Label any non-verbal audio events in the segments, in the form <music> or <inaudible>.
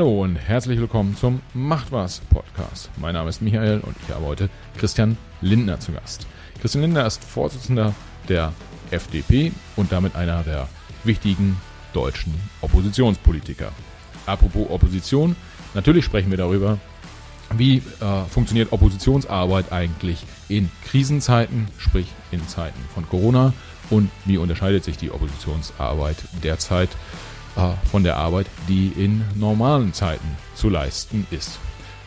Hallo und herzlich willkommen zum Macht was Podcast. Mein Name ist Michael und ich habe heute Christian Lindner zu Gast. Christian Lindner ist Vorsitzender der FDP und damit einer der wichtigen deutschen Oppositionspolitiker. Apropos Opposition, natürlich sprechen wir darüber, wie äh, funktioniert Oppositionsarbeit eigentlich in Krisenzeiten, sprich in Zeiten von Corona und wie unterscheidet sich die Oppositionsarbeit derzeit von der Arbeit, die in normalen Zeiten zu leisten ist.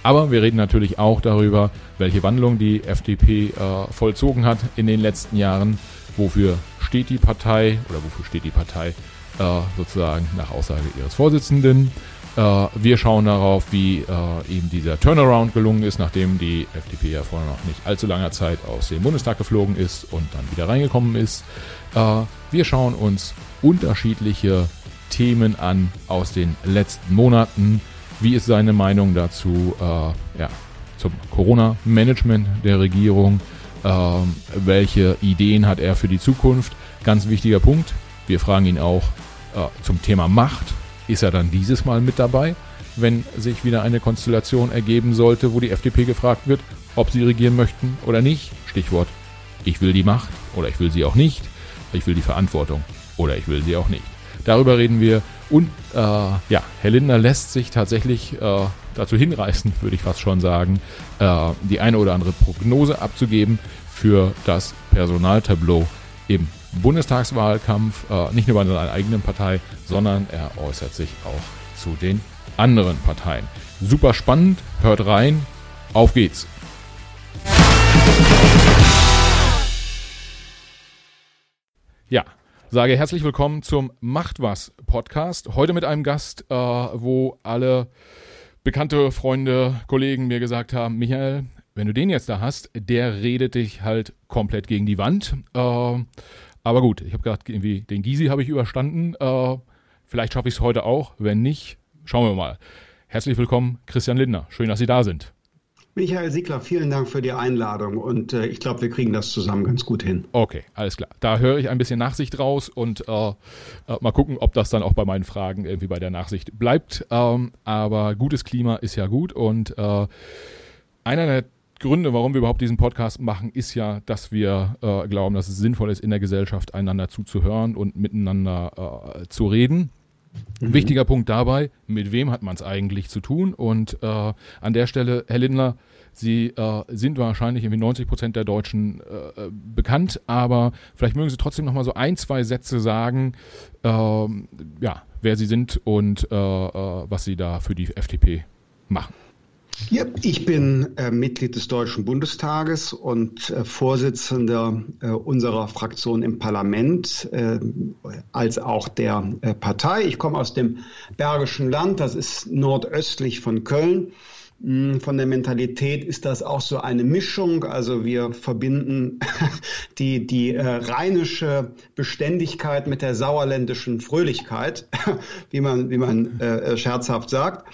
Aber wir reden natürlich auch darüber, welche Wandlung die FDP äh, vollzogen hat in den letzten Jahren. Wofür steht die Partei oder wofür steht die Partei äh, sozusagen nach Aussage ihres Vorsitzenden? Äh, wir schauen darauf, wie äh, eben dieser Turnaround gelungen ist, nachdem die FDP ja vor noch nicht allzu langer Zeit aus dem Bundestag geflogen ist und dann wieder reingekommen ist. Äh, wir schauen uns unterschiedliche Themen an aus den letzten Monaten. Wie ist seine Meinung dazu äh, ja, zum Corona-Management der Regierung? Äh, welche Ideen hat er für die Zukunft? Ganz wichtiger Punkt. Wir fragen ihn auch äh, zum Thema Macht. Ist er dann dieses Mal mit dabei, wenn sich wieder eine Konstellation ergeben sollte, wo die FDP gefragt wird, ob sie regieren möchten oder nicht? Stichwort, ich will die Macht oder ich will sie auch nicht. Ich will die Verantwortung oder ich will sie auch nicht. Darüber reden wir. Und äh, ja, Herr Lindner lässt sich tatsächlich äh, dazu hinreißen, <laughs> würde ich fast schon sagen, äh, die eine oder andere Prognose abzugeben für das Personaltableau im Bundestagswahlkampf. Äh, nicht nur bei seiner eigenen Partei, sondern er äußert sich auch zu den anderen Parteien. Super spannend, hört rein, auf geht's. Ja, sage herzlich willkommen zum Macht was Podcast. Heute mit einem Gast, äh, wo alle bekannte Freunde, Kollegen mir gesagt haben, Michael, wenn du den jetzt da hast, der redet dich halt komplett gegen die Wand. Äh, aber gut, ich habe gerade irgendwie den Gysi habe ich überstanden. Äh, vielleicht schaffe ich es heute auch. Wenn nicht, schauen wir mal. Herzlich willkommen, Christian Lindner. Schön, dass Sie da sind. Michael Siegler, vielen Dank für die Einladung und äh, ich glaube, wir kriegen das zusammen ganz gut hin. Okay, alles klar. Da höre ich ein bisschen Nachsicht raus und äh, äh, mal gucken, ob das dann auch bei meinen Fragen irgendwie bei der Nachsicht bleibt. Ähm, aber gutes Klima ist ja gut und äh, einer der Gründe, warum wir überhaupt diesen Podcast machen, ist ja, dass wir äh, glauben, dass es sinnvoll ist, in der Gesellschaft einander zuzuhören und miteinander äh, zu reden. Mhm. Wichtiger Punkt dabei, mit wem hat man es eigentlich zu tun? Und äh, an der Stelle, Herr Lindner, Sie äh, sind wahrscheinlich irgendwie 90 Prozent der Deutschen äh, bekannt, aber vielleicht mögen Sie trotzdem noch mal so ein, zwei Sätze sagen, ähm, ja, wer Sie sind und äh, äh, was Sie da für die FDP machen. Ja, ich bin äh, Mitglied des Deutschen Bundestages und äh, Vorsitzender äh, unserer Fraktion im Parlament, äh, als auch der äh, Partei. Ich komme aus dem Bergischen Land, das ist nordöstlich von Köln. Hm, von der Mentalität ist das auch so eine Mischung. Also wir verbinden <laughs> die, die äh, rheinische Beständigkeit mit der sauerländischen Fröhlichkeit, <laughs> wie man, wie man äh, scherzhaft sagt.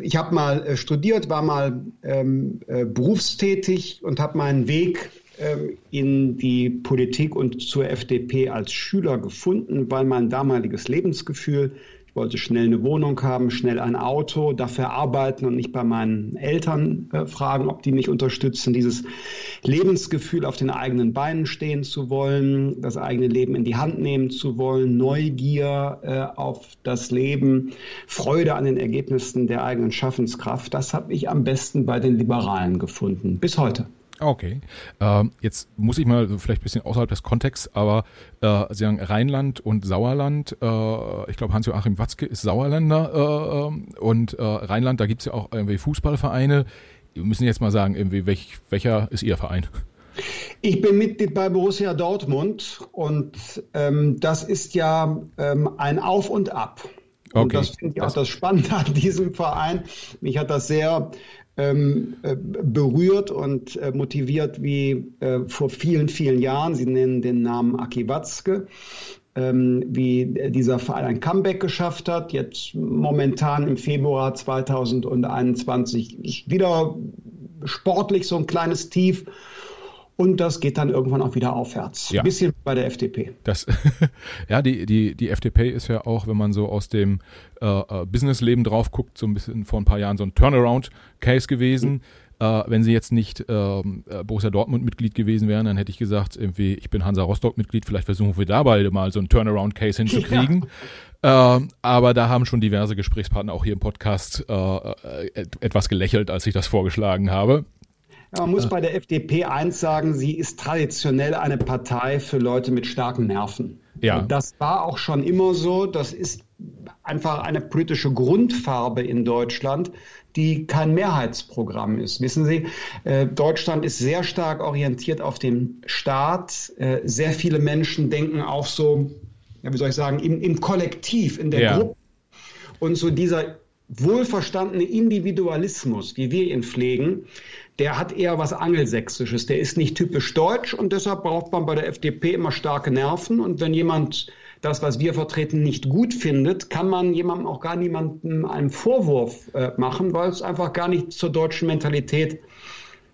Ich habe mal äh, studiert, war mal ähm, äh, berufstätig und habe meinen Weg ähm, in die Politik und zur FDP als Schüler gefunden, weil mein damaliges Lebensgefühl ich wollte schnell eine Wohnung haben, schnell ein Auto, dafür arbeiten und nicht bei meinen Eltern äh, fragen, ob die mich unterstützen. Dieses Lebensgefühl, auf den eigenen Beinen stehen zu wollen, das eigene Leben in die Hand nehmen zu wollen, Neugier äh, auf das Leben, Freude an den Ergebnissen der eigenen Schaffenskraft, das habe ich am besten bei den Liberalen gefunden. Bis heute. Okay. Ähm, jetzt muss ich mal so vielleicht ein bisschen außerhalb des Kontexts, aber äh, Sie sagen Rheinland und Sauerland. Äh, ich glaube, Hans-Joachim Watzke ist Sauerländer äh, ähm, und äh, Rheinland, da gibt es ja auch irgendwie Fußballvereine. Wir müssen jetzt mal sagen, irgendwie, welch, welcher ist Ihr Verein? Ich bin Mitglied bei Borussia Dortmund und ähm, das ist ja ähm, ein Auf und Ab. Okay. Und das finde ich auch das Spannende an diesem Verein. Mich hat das sehr ähm, äh, berührt und äh, motiviert wie äh, vor vielen, vielen Jahren. Sie nennen den Namen Aki Watzke. Ähm, wie dieser Verein ein Comeback geschafft hat. Jetzt momentan im Februar 2021 ist wieder sportlich so ein kleines Tief. Und das geht dann irgendwann auch wieder aufwärts. Ja. Ein bisschen bei der FDP. Das, <laughs> ja, die, die, die FDP ist ja auch, wenn man so aus dem äh, äh, Businessleben drauf guckt, so ein bisschen vor ein paar Jahren so ein Turnaround-Case gewesen. Mhm. Äh, wenn sie jetzt nicht ähm, äh, Borussia Dortmund-Mitglied gewesen wären, dann hätte ich gesagt, irgendwie, ich bin Hansa Rostock-Mitglied, vielleicht versuchen wir da beide mal so einen Turnaround-Case hinzukriegen. <laughs> Ja. Ähm, aber da haben schon diverse Gesprächspartner auch hier im Podcast äh, äh etwas gelächelt, als ich das vorgeschlagen habe. Man muss bei der FDP eins sagen, sie ist traditionell eine Partei für Leute mit starken Nerven. Ja. Das war auch schon immer so. Das ist einfach eine politische Grundfarbe in Deutschland, die kein Mehrheitsprogramm ist. Wissen Sie, äh, Deutschland ist sehr stark orientiert auf den Staat. Äh, sehr viele Menschen denken auch so, ja, wie soll ich sagen, im, im Kollektiv, in der ja. Gruppe. Und so dieser wohlverstandene Individualismus, wie wir ihn pflegen, der hat eher was Angelsächsisches. Der ist nicht typisch deutsch und deshalb braucht man bei der FDP immer starke Nerven. Und wenn jemand das, was wir vertreten, nicht gut findet, kann man jemandem auch gar niemandem einen Vorwurf äh, machen, weil es einfach gar nicht zur deutschen Mentalität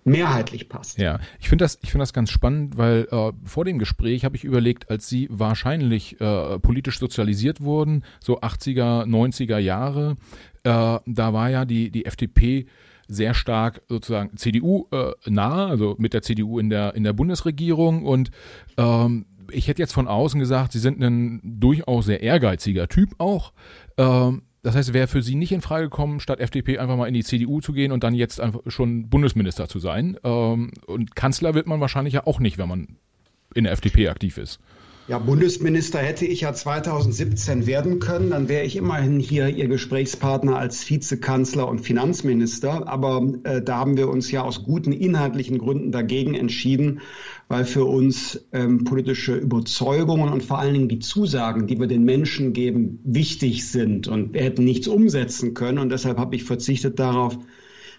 mehrheitlich passt. Ja, ich finde das, ich das ganz spannend, weil äh, vor dem Gespräch habe ich überlegt, als Sie wahrscheinlich äh, politisch sozialisiert wurden, so 80er, 90er Jahre, äh, da war ja die, die FDP sehr stark sozusagen CDU äh, nahe, also mit der CDU in der in der Bundesregierung und ähm, ich hätte jetzt von außen gesagt, Sie sind ein durchaus sehr ehrgeiziger Typ auch. Ähm, das heißt, wäre für Sie nicht in Frage gekommen, statt FDP einfach mal in die CDU zu gehen und dann jetzt einfach schon Bundesminister zu sein. Ähm, und Kanzler wird man wahrscheinlich ja auch nicht, wenn man in der FDP aktiv ist. Ja, Bundesminister hätte ich ja 2017 werden können. Dann wäre ich immerhin hier Ihr Gesprächspartner als Vizekanzler und Finanzminister. Aber äh, da haben wir uns ja aus guten inhaltlichen Gründen dagegen entschieden, weil für uns ähm, politische Überzeugungen und vor allen Dingen die Zusagen, die wir den Menschen geben, wichtig sind. Und wir hätten nichts umsetzen können. Und deshalb habe ich verzichtet darauf,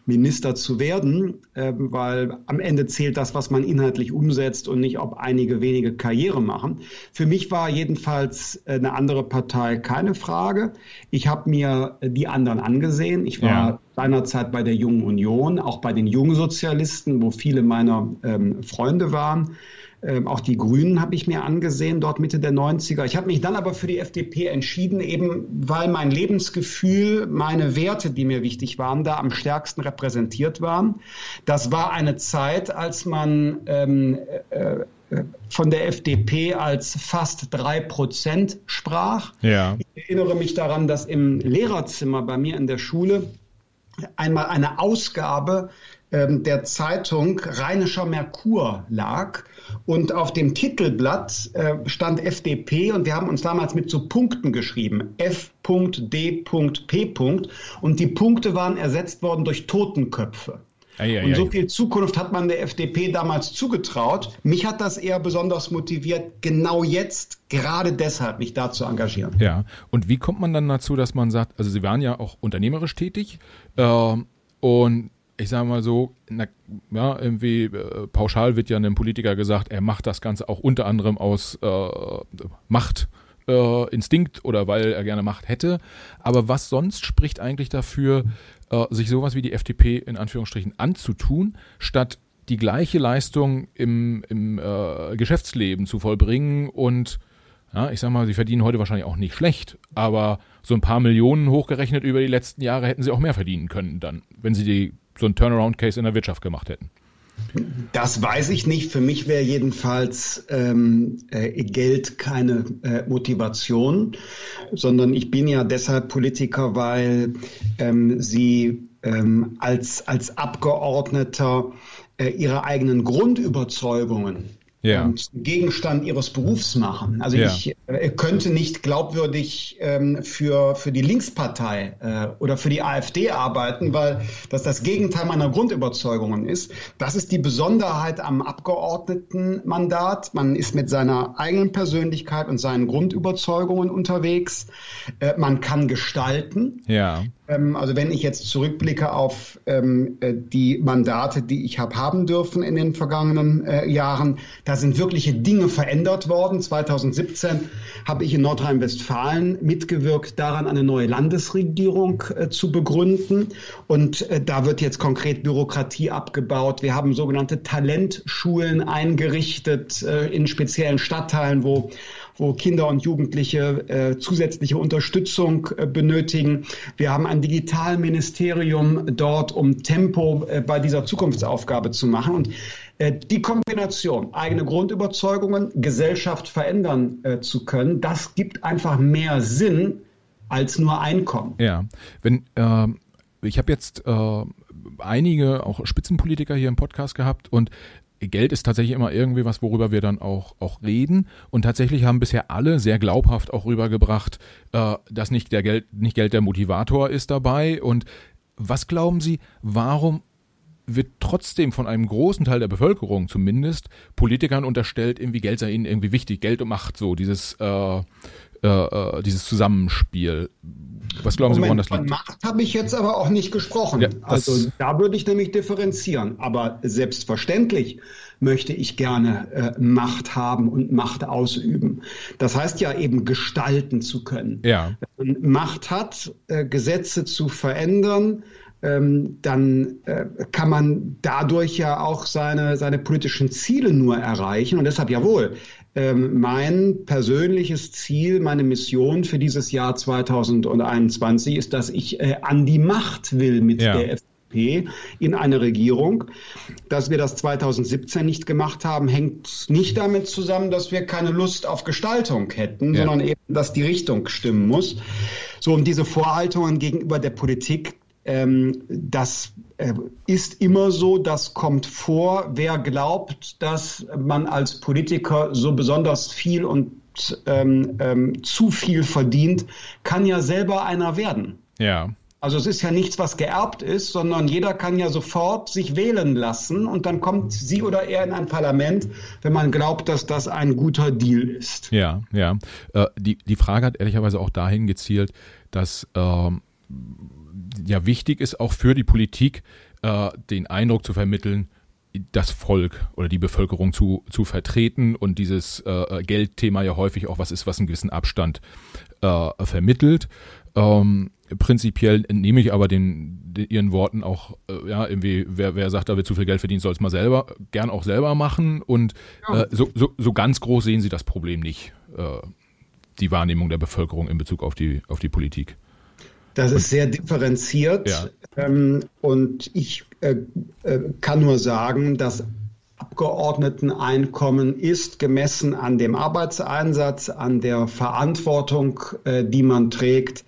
Minister zu werden, äh, weil am Ende zählt das, was man inhaltlich umsetzt und nicht, ob einige wenige Karriere machen. Für mich war jedenfalls äh, eine andere Partei keine Frage. Ich habe mir äh, die anderen angesehen. Ich war ja. seinerzeit bei der Jungen Union, auch bei den Jungsozialisten, wo viele meiner ähm, Freunde waren. Ähm, auch die Grünen habe ich mir angesehen, dort Mitte der 90er. Ich habe mich dann aber für die FDP entschieden, eben weil mein Lebensgefühl, meine Werte, die mir wichtig waren, da am stärksten repräsentiert waren. Das war eine Zeit, als man ähm, äh, äh von der FDP als fast drei Prozent sprach. Ja. Ich erinnere mich daran, dass im Lehrerzimmer bei mir in der Schule einmal eine Ausgabe der Zeitung Rheinischer Merkur lag und auf dem Titelblatt äh, stand FDP und wir haben uns damals mit so Punkten geschrieben. F.D.P. Und die Punkte waren ersetzt worden durch Totenköpfe. Ei, ei, und so viel Zukunft hat man der FDP damals zugetraut. Mich hat das eher besonders motiviert, genau jetzt, gerade deshalb, mich da zu engagieren. Ja, und wie kommt man dann dazu, dass man sagt, also Sie waren ja auch unternehmerisch tätig äh, und ich sage mal so, na, ja, irgendwie äh, pauschal wird ja einem Politiker gesagt, er macht das Ganze auch unter anderem aus äh, Macht. Äh, oder weil er gerne Macht hätte. Aber was sonst spricht eigentlich dafür, äh, sich sowas wie die FDP in Anführungsstrichen anzutun, statt die gleiche Leistung im, im äh, Geschäftsleben zu vollbringen und ja, ich sag mal, sie verdienen heute wahrscheinlich auch nicht schlecht, aber so ein paar Millionen hochgerechnet über die letzten Jahre hätten sie auch mehr verdienen können dann, wenn sie die so einen Turnaround-Case in der Wirtschaft gemacht hätten? Das weiß ich nicht. Für mich wäre jedenfalls ähm, äh, Geld keine äh, Motivation, sondern ich bin ja deshalb Politiker, weil ähm, sie ähm, als, als Abgeordneter äh, ihre eigenen Grundüberzeugungen ja. ähm, Gegenstand ihres Berufs machen. Also ja. ich äh, könnte nicht glaubwürdig ähm, für, für die Linkspartei äh, oder für die AfD arbeiten, weil das das Gegenteil meiner Grundüberzeugungen ist. Das ist die Besonderheit am Abgeordnetenmandat. Man ist mit seiner eigenen Persönlichkeit und seinen Grundüberzeugungen unterwegs. Äh, man kann gestalten. Ja. Ähm, also wenn ich jetzt zurückblicke auf ähm, äh, die Mandate, die ich habe haben dürfen in den vergangenen äh, Jahren, da sind wirkliche Dinge verändert worden. 2017 habe ich in Nordrhein-Westfalen mitgewirkt, daran eine neue Landesregierung äh, zu begründen. Und äh, da wird jetzt konkret Bürokratie abgebaut. Wir haben sogenannte Talentschulen eingerichtet äh, in speziellen Stadtteilen, wo wo Kinder und Jugendliche äh, zusätzliche Unterstützung äh, benötigen. Wir haben ein Digitalministerium dort, um Tempo äh, bei dieser Zukunftsaufgabe zu machen. Und äh, die Kombination, eigene Grundüberzeugungen, Gesellschaft verändern äh, zu können, das gibt einfach mehr Sinn als nur Einkommen. Ja, wenn äh, ich habe jetzt äh, einige auch Spitzenpolitiker hier im Podcast gehabt und Geld ist tatsächlich immer irgendwie was, worüber wir dann auch, auch reden. Und tatsächlich haben bisher alle sehr glaubhaft auch rübergebracht, äh, dass nicht, der Geld, nicht Geld der Motivator ist dabei. Und was glauben Sie, warum wird trotzdem von einem großen Teil der Bevölkerung zumindest Politikern unterstellt, irgendwie Geld sei ihnen irgendwie wichtig, Geld und Macht, so dieses äh, äh, äh, dieses Zusammenspiel. Was glauben Moment, Sie, woran das liegt? Von Macht habe ich jetzt aber auch nicht gesprochen. Ja, also da würde ich nämlich differenzieren. Aber selbstverständlich möchte ich gerne äh, Macht haben und Macht ausüben. Das heißt ja eben gestalten zu können. Ja. Wenn man Macht hat, äh, Gesetze zu verändern, ähm, dann äh, kann man dadurch ja auch seine, seine politischen Ziele nur erreichen. Und deshalb jawohl, mein persönliches Ziel, meine Mission für dieses Jahr 2021 ist, dass ich äh, an die Macht will mit ja. der FDP in eine Regierung. Dass wir das 2017 nicht gemacht haben, hängt nicht damit zusammen, dass wir keine Lust auf Gestaltung hätten, ja. sondern eben, dass die Richtung stimmen muss. So, und diese Vorhaltungen gegenüber der Politik, ähm, das ist immer so, das kommt vor. Wer glaubt, dass man als Politiker so besonders viel und ähm, ähm, zu viel verdient, kann ja selber einer werden. Ja. Also es ist ja nichts, was geerbt ist, sondern jeder kann ja sofort sich wählen lassen und dann kommt sie oder er in ein Parlament, wenn man glaubt, dass das ein guter Deal ist. Ja, ja. Äh, die, die Frage hat ehrlicherweise auch dahin gezielt, dass ähm, ja wichtig ist, auch für die Politik, äh, den Eindruck zu vermitteln, das Volk oder die Bevölkerung zu, zu vertreten und dieses äh, Geldthema ja häufig auch was ist, was einen gewissen Abstand äh, vermittelt. Ähm, prinzipiell entnehme ich aber den, den ihren Worten auch, äh, ja, irgendwie, wer, wer sagt, da wird zu viel Geld verdient, soll es mal selber, gern auch selber machen. Und äh, so, so, so ganz groß sehen sie das Problem nicht, äh, die Wahrnehmung der Bevölkerung in Bezug auf die, auf die Politik. Das ist sehr differenziert. Ja. Ähm, und ich äh, äh, kann nur sagen, dass Abgeordneteneinkommen ist gemessen an dem Arbeitseinsatz, an der Verantwortung, äh, die man trägt,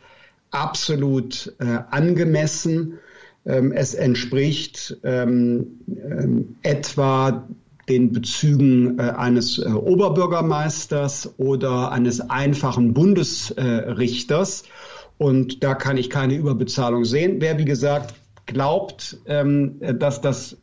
absolut äh, angemessen. Ähm, es entspricht ähm, ähm etwa den Bezügen äh, eines äh, Oberbürgermeisters oder eines einfachen Bundesrichters. Und da kann ich keine Überbezahlung sehen. Wer, wie gesagt, glaubt, ähm, dass das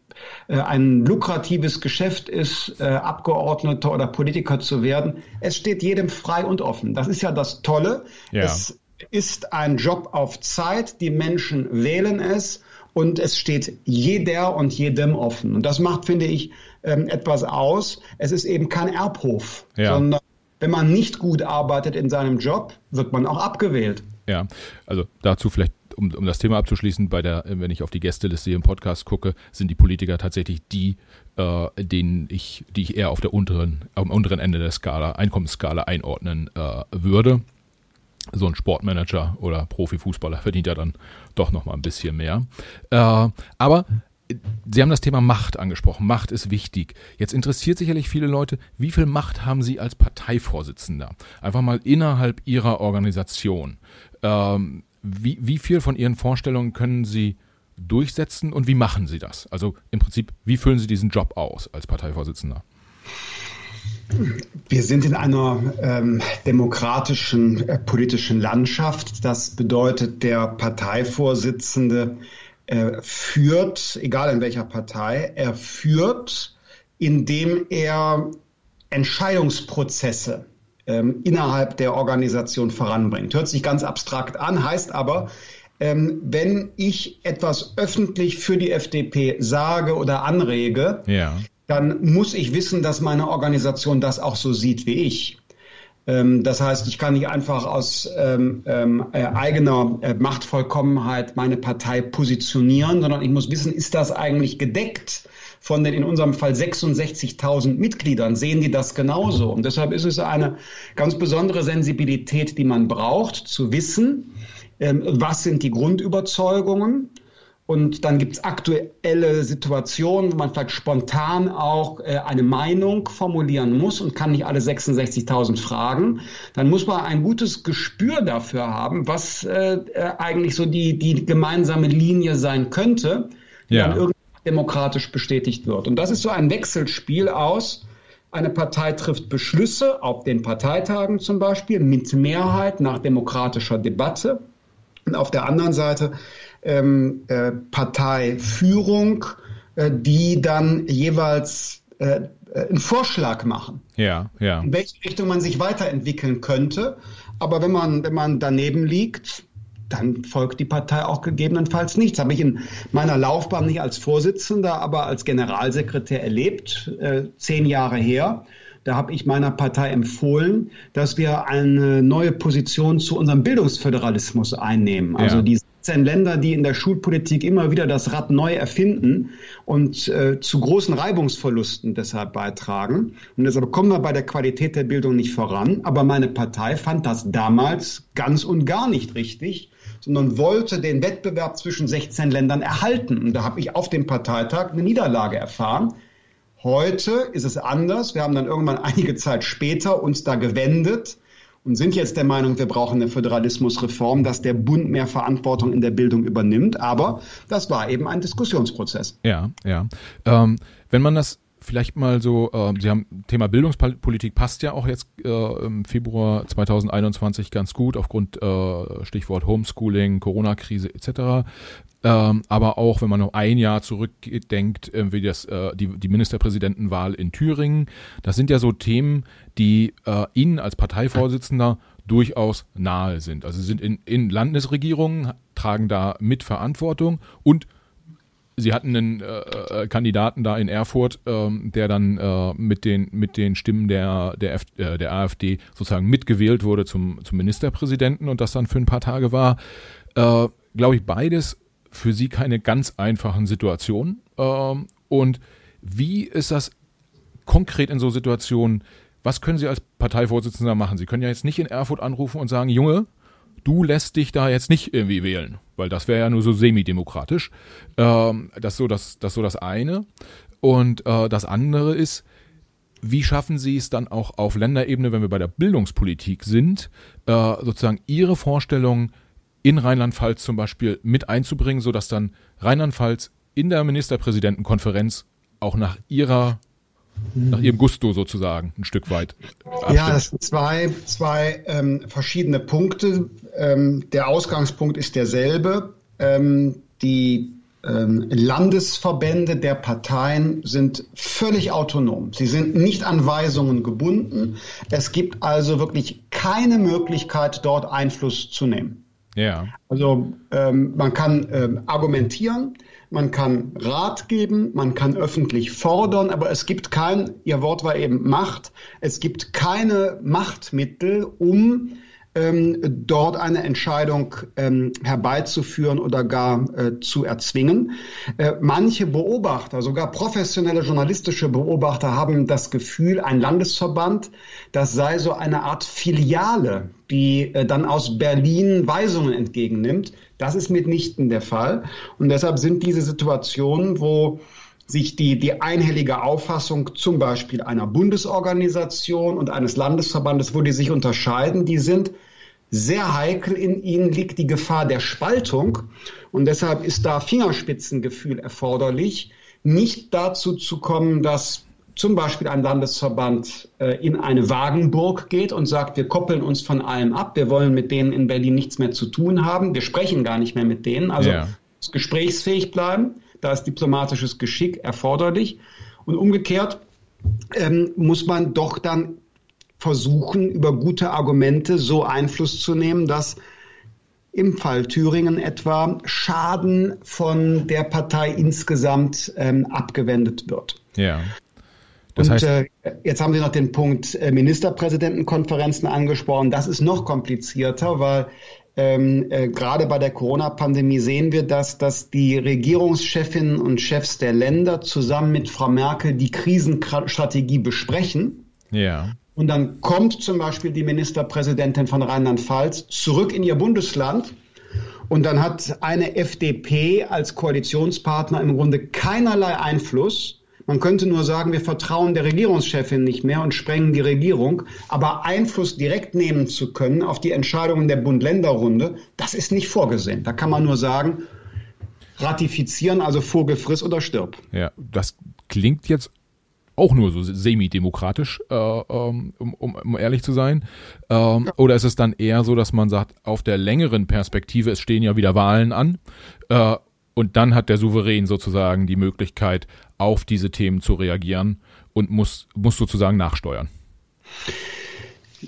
äh, ein lukratives Geschäft ist, äh, Abgeordneter oder Politiker zu werden, es steht jedem frei und offen. Das ist ja das Tolle. Ja. Es ist ein Job auf Zeit. Die Menschen wählen es und es steht jeder und jedem offen. Und das macht, finde ich, ähm, etwas aus. Es ist eben kein Erbhof, ja. sondern wenn man nicht gut arbeitet in seinem Job, wird man auch abgewählt. Ja, also dazu vielleicht, um, um das Thema abzuschließen, bei der, wenn ich auf die Gästeliste hier im Podcast gucke, sind die Politiker tatsächlich die, äh, denen ich, die ich eher auf der unteren, am unteren Ende der Skala, Einkommensskala einordnen äh, würde. So ein Sportmanager oder Profifußballer verdient ja dann doch nochmal ein bisschen mehr. Äh, aber Sie haben das Thema Macht angesprochen. Macht ist wichtig. Jetzt interessiert sicherlich viele Leute, wie viel Macht haben Sie als Parteivorsitzender? Einfach mal innerhalb Ihrer Organisation. Ähm, wie, wie viel von Ihren Vorstellungen können Sie durchsetzen und wie machen Sie das? Also im Prinzip, wie füllen Sie diesen Job aus als Parteivorsitzender? Wir sind in einer ähm, demokratischen äh, politischen Landschaft. Das bedeutet, der Parteivorsitzende äh, führt, egal in welcher Partei, er führt, indem er Entscheidungsprozesse ähm, innerhalb der Organisation voranbringt. Hört sich ganz abstrakt an, heißt aber, ähm, wenn ich etwas öffentlich für die FDP sage oder anrege, ja. dann muss ich wissen, dass meine Organisation das auch so sieht wie ich. Ähm, das heißt, ich kann nicht einfach aus ähm, ähm, äh, eigener äh, Machtvollkommenheit meine Partei positionieren, sondern ich muss wissen, ist das eigentlich gedeckt von den in unserem Fall 66.000 Mitgliedern? Sehen die das genauso? Und deshalb ist es eine ganz besondere Sensibilität, die man braucht, zu wissen, ähm, was sind die Grundüberzeugungen und dann gibt es aktuelle Situationen, wo man vielleicht spontan auch äh, eine Meinung formulieren muss und kann nicht alle 66.000 fragen. Dann muss man ein gutes Gespür dafür haben, was äh, äh, eigentlich so die, die gemeinsame Linie sein könnte, die ja. dann irgendwie demokratisch bestätigt wird. Und das ist so ein Wechselspiel aus. Eine Partei trifft Beschlüsse auf den Parteitagen zum Beispiel mit Mehrheit nach demokratischer Debatte. Und auf der anderen Seite ähm, äh, Parteiführung, äh, die dann jeweils äh, äh, einen Vorschlag machen. Ja, ja. In welche Richtung man sich weiterentwickeln könnte. Aber wenn man, wenn man daneben liegt, dann folgt die Partei auch gegebenenfalls nichts. Habe ich in meiner Laufbahn nicht als Vorsitzender, aber als Generalsekretär erlebt, äh, zehn Jahre her. Da habe ich meiner Partei empfohlen, dass wir eine neue Position zu unserem Bildungsföderalismus einnehmen. Also ja. die 17 Länder, die in der Schulpolitik immer wieder das Rad neu erfinden und äh, zu großen Reibungsverlusten deshalb beitragen. Und deshalb kommen wir bei der Qualität der Bildung nicht voran. Aber meine Partei fand das damals ganz und gar nicht richtig, sondern wollte den Wettbewerb zwischen 16 Ländern erhalten. Und da habe ich auf dem Parteitag eine Niederlage erfahren. Heute ist es anders. Wir haben dann irgendwann <laughs> einige Zeit später uns da gewendet und sind jetzt der Meinung, wir brauchen eine Föderalismusreform, dass der Bund mehr Verantwortung in der Bildung übernimmt. Aber das war eben ein Diskussionsprozess. Ja, ja. Ähm, wenn man das vielleicht mal so, äh, Sie haben Thema Bildungspolitik passt ja auch jetzt äh, im Februar 2021 ganz gut aufgrund äh, Stichwort Homeschooling, Corona-Krise etc. Ähm, aber auch, wenn man noch ein Jahr zurückdenkt, wie das, äh, die, die Ministerpräsidentenwahl in Thüringen, das sind ja so Themen, die äh, Ihnen als Parteivorsitzender durchaus nahe sind. Also Sie sind in, in Landesregierungen, tragen da mit Verantwortung und Sie hatten einen äh, äh Kandidaten da in Erfurt, ähm, der dann äh, mit den mit den Stimmen der der, F äh, der AfD sozusagen mitgewählt wurde zum zum Ministerpräsidenten und das dann für ein paar Tage war. Äh, Glaube ich beides für Sie keine ganz einfachen Situationen. Ähm, und wie ist das konkret in so Situationen? Was können Sie als Parteivorsitzender machen? Sie können ja jetzt nicht in Erfurt anrufen und sagen, Junge, du lässt dich da jetzt nicht irgendwie wählen, weil das wäre ja nur so semidemokratisch. Ähm, das so das, das so das eine. Und äh, das andere ist, wie schaffen Sie es dann auch auf Länderebene, wenn wir bei der Bildungspolitik sind, äh, sozusagen Ihre Vorstellungen in Rheinland-Pfalz zum Beispiel mit einzubringen, sodass dann Rheinland-Pfalz in der Ministerpräsidentenkonferenz auch nach ihrer nach ihrem Gusto sozusagen ein Stück weit. Abstimmt. Ja, es sind zwei, zwei ähm, verschiedene Punkte. Ähm, der Ausgangspunkt ist derselbe. Ähm, die ähm, Landesverbände der Parteien sind völlig autonom. Sie sind nicht an Weisungen gebunden. Es gibt also wirklich keine Möglichkeit, dort Einfluss zu nehmen. Ja. Also ähm, man kann ähm, argumentieren, man kann Rat geben, man kann öffentlich fordern, aber es gibt kein, Ihr Wort war eben Macht, es gibt keine Machtmittel, um ähm, dort eine Entscheidung ähm, herbeizuführen oder gar äh, zu erzwingen. Äh, manche Beobachter, sogar professionelle journalistische Beobachter, haben das Gefühl, ein Landesverband, das sei so eine Art Filiale, die äh, dann aus Berlin Weisungen entgegennimmt. Das ist mitnichten der Fall. Und deshalb sind diese Situationen, wo sich die, die einhellige Auffassung zum Beispiel einer Bundesorganisation und eines Landesverbandes, wo die sich unterscheiden, die sind sehr heikel. In ihnen liegt die Gefahr der Spaltung. Und deshalb ist da Fingerspitzengefühl erforderlich, nicht dazu zu kommen, dass zum Beispiel ein Landesverband äh, in eine Wagenburg geht und sagt, wir koppeln uns von allem ab, wir wollen mit denen in Berlin nichts mehr zu tun haben, wir sprechen gar nicht mehr mit denen, also ja. gesprächsfähig bleiben, da ist diplomatisches Geschick erforderlich. Und umgekehrt ähm, muss man doch dann versuchen, über gute Argumente so Einfluss zu nehmen, dass im Fall Thüringen etwa Schaden von der Partei insgesamt ähm, abgewendet wird. Ja. Das heißt, und äh, jetzt haben Sie noch den Punkt äh, Ministerpräsidentenkonferenzen angesprochen. Das ist noch komplizierter, weil ähm, äh, gerade bei der Corona-Pandemie sehen wir das, dass die Regierungschefinnen und Chefs der Länder zusammen mit Frau Merkel die Krisenstrategie besprechen. Ja. Und dann kommt zum Beispiel die Ministerpräsidentin von Rheinland-Pfalz zurück in ihr Bundesland. Und dann hat eine FDP als Koalitionspartner im Grunde keinerlei Einfluss man könnte nur sagen, wir vertrauen der Regierungschefin nicht mehr und sprengen die Regierung. Aber Einfluss direkt nehmen zu können auf die Entscheidungen der Bund-Länder-Runde, das ist nicht vorgesehen. Da kann man nur sagen, ratifizieren, also Vogel friss oder stirb. Ja, das klingt jetzt auch nur so semi-demokratisch, äh, ähm, um, um, um, ehrlich zu sein? Ähm, ja. Oder ist es dann eher so, dass man sagt, auf der längeren Perspektive, es stehen ja wieder Wahlen an, äh, und dann hat der Souverän sozusagen die Möglichkeit, auf diese Themen zu reagieren und muss, muss sozusagen nachsteuern.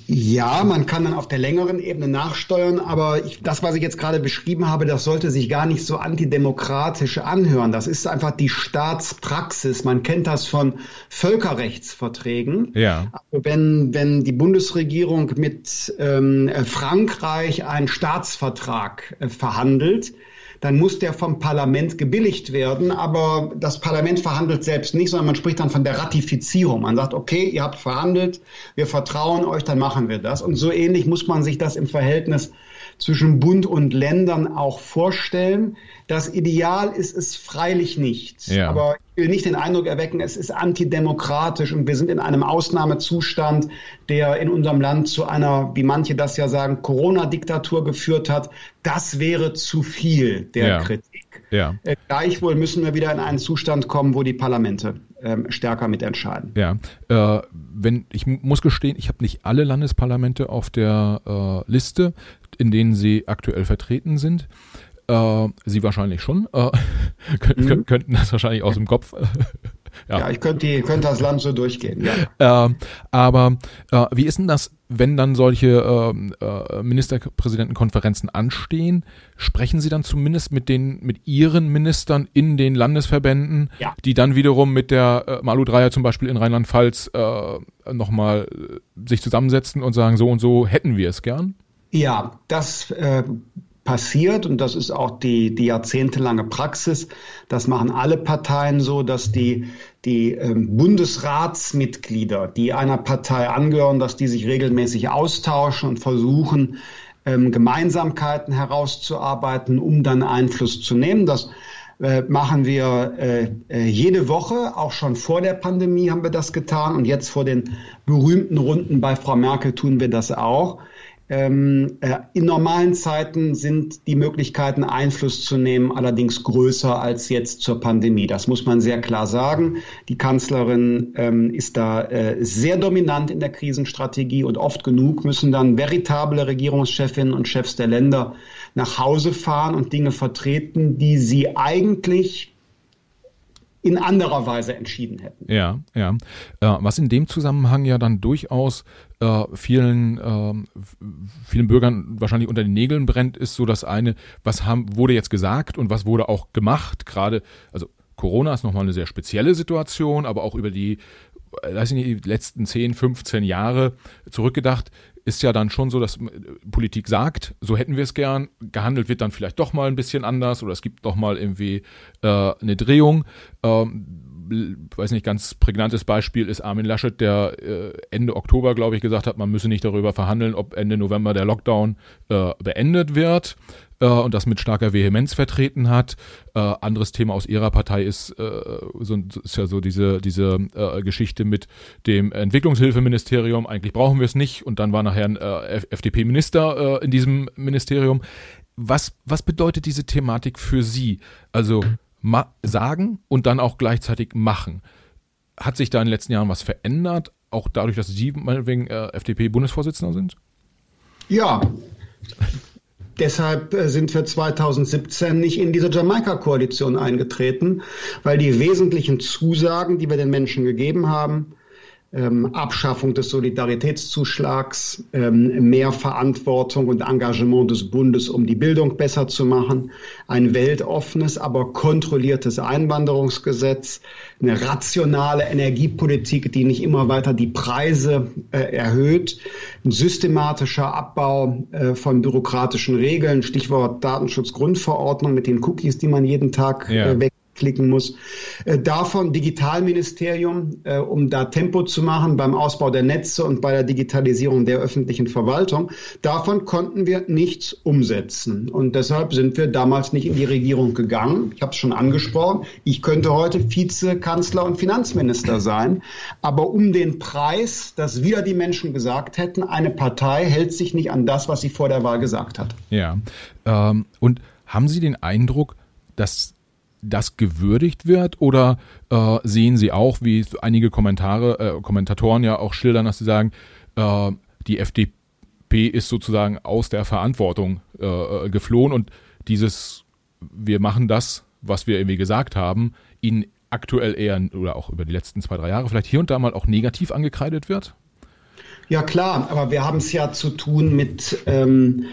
Ja, man kann dann auf der längeren Ebene nachsteuern, aber ich, das, was ich jetzt gerade beschrieben habe, das sollte sich gar nicht so antidemokratisch anhören. Das ist einfach die Staatspraxis. Man kennt das von Völkerrechtsverträgen. Ja. Also wenn, wenn die Bundesregierung mit ähm, Frankreich einen Staatsvertrag äh, verhandelt, dann muss der vom Parlament gebilligt werden. Aber das Parlament verhandelt selbst nicht, sondern man spricht dann von der Ratifizierung. Man sagt, okay, ihr habt verhandelt, wir vertrauen euch, dann machen wir das. Und so ähnlich muss man sich das im Verhältnis zwischen Bund und Ländern auch vorstellen. Das Ideal ist es freilich nicht. Ja. Aber ich will nicht den Eindruck erwecken, es ist antidemokratisch und wir sind in einem Ausnahmezustand, der in unserem Land zu einer, wie manche das ja sagen, Corona-Diktatur geführt hat. Das wäre zu viel der ja. Kritik. Ja. Äh, gleichwohl müssen wir wieder in einen Zustand kommen, wo die Parlamente ähm, stärker mitentscheiden. Ja, äh, wenn ich muss gestehen, ich habe nicht alle Landesparlamente auf der äh, Liste in denen sie aktuell vertreten sind. Äh, sie wahrscheinlich schon. Äh, <laughs> mhm. könnten das wahrscheinlich aus dem Kopf. Ja. ja. ich könnte, die, könnte das Land so durchgehen. Ja. <laughs> Äh, aber äh, wie ist denn das, wenn dann solche ähm, äh, Ministerpräsidentenkonferenzen anstehen? Sprechen Sie dann zumindest mit den mit Ihren Ministern in den Landesverbänden, ja. die dann wiederum mit der äh, Malu Dreier zum Beispiel in Rheinland-Pfalz äh, nochmal äh, sich zusammensetzen und sagen, so und so hätten wir es gern? Ja, das äh, passiert und das ist auch die, die jahrzehntelange Praxis. Das machen alle Parteien so, dass die, die ähm, Bundesratsmitglieder, die einer Partei angehören, dass die sich regelmäßig austauschen und versuchen, ähm, Gemeinsamkeiten herauszuarbeiten, um dann Einfluss zu nehmen. Das äh, machen wir äh, äh, jede Woche, auch schon vor der Pandemie haben wir das getan und jetzt vor den berühmten Runden bei Frau Merkel tun wir das auch. Ähm, äh, in normalen Zeiten sind die Möglichkeiten, Einfluss zu nehmen, allerdings größer als jetzt zur Pandemie. Das muss man sehr klar sagen. Die Kanzlerin ähm, ist da äh, sehr dominant in der Krisenstrategie und oft genug müssen dann veritable Regierungschefinnen und Chefs der Länder nach Hause fahren und Dinge vertreten, die sie eigentlich in anderer Weise entschieden hätten. Ja, ja. Äh, was in dem Zusammenhang ja dann durchaus äh, vielen, äh, vielen Bürgern wahrscheinlich unter den Nägeln brennt, ist so das eine, was haben, wurde jetzt gesagt und was wurde auch gemacht. Gerade, also Corona ist nochmal eine sehr spezielle Situation, aber auch über die, weiß ich nicht, die letzten 10, 15 Jahre zurückgedacht, ist ja dann schon so, dass Politik sagt, so hätten wir es gern, gehandelt wird dann vielleicht doch mal ein bisschen anders oder es gibt doch mal irgendwie äh, eine Drehung. Ähm, weiß nicht, ganz prägnantes Beispiel ist Armin Laschet, der äh, Ende Oktober, glaube ich, gesagt hat, man müsse nicht darüber verhandeln, ob Ende November der Lockdown äh, beendet wird äh, und das mit starker Vehemenz vertreten hat. Äh, anderes Thema aus ihrer Partei ist, äh, so, ist ja so diese, diese äh, Geschichte mit dem Entwicklungshilfeministerium. Eigentlich brauchen wir es nicht. Und dann war nachher ein FDP-Minister in diesem Ministerium. Was, was bedeutet diese Thematik für Sie? Also sagen und dann auch gleichzeitig machen. Hat sich da in den letzten Jahren was verändert, auch dadurch, dass Sie meinetwegen äh, FDP-Bundesvorsitzender sind? Ja, Deshalb äh, sind wir 2017 nicht in diese Jamaika-Koalition eingetreten, weil die wesentlichen Zusagen, die wir den Menschen gegeben haben, ähm, Abschaffung des Solidaritätszuschlags, ähm, mehr Verantwortung und Engagement des Bundes, um die Bildung besser zu machen, ein weltoffenes, aber kontrolliertes Einwanderungsgesetz, eine rationale Energiepolitik, die nicht immer weiter die Preise äh, erhöht, ein systematischer Abbau äh, von bürokratischen Regeln, Stichwort Datenschutzgrundverordnung mit den Cookies, die man jeden Tag ja. äh, weg klicken muss. Äh, davon Digitalministerium, äh, um da Tempo zu machen beim Ausbau der Netze und bei der Digitalisierung der öffentlichen Verwaltung. Davon konnten wir nichts umsetzen. Und deshalb sind wir damals nicht in die Regierung gegangen. Ich habe es schon angesprochen. Ich könnte heute Vizekanzler und Finanzminister sein. Aber um den Preis, dass wir die Menschen gesagt hätten, eine Partei hält sich nicht an das, was sie vor der Wahl gesagt hat. Ja. Ähm, und haben Sie den Eindruck, dass das gewürdigt wird oder äh, sehen Sie auch, wie einige Kommentare, äh, Kommentatoren ja auch schildern, dass sie sagen, äh, die FDP ist sozusagen aus der Verantwortung äh, äh, geflohen und dieses, wir machen das, was wir irgendwie gesagt haben, ihnen aktuell eher oder auch über die letzten zwei, drei Jahre vielleicht hier und da mal auch negativ angekreidet wird? Ja klar, aber wir haben es ja zu tun mit ähm,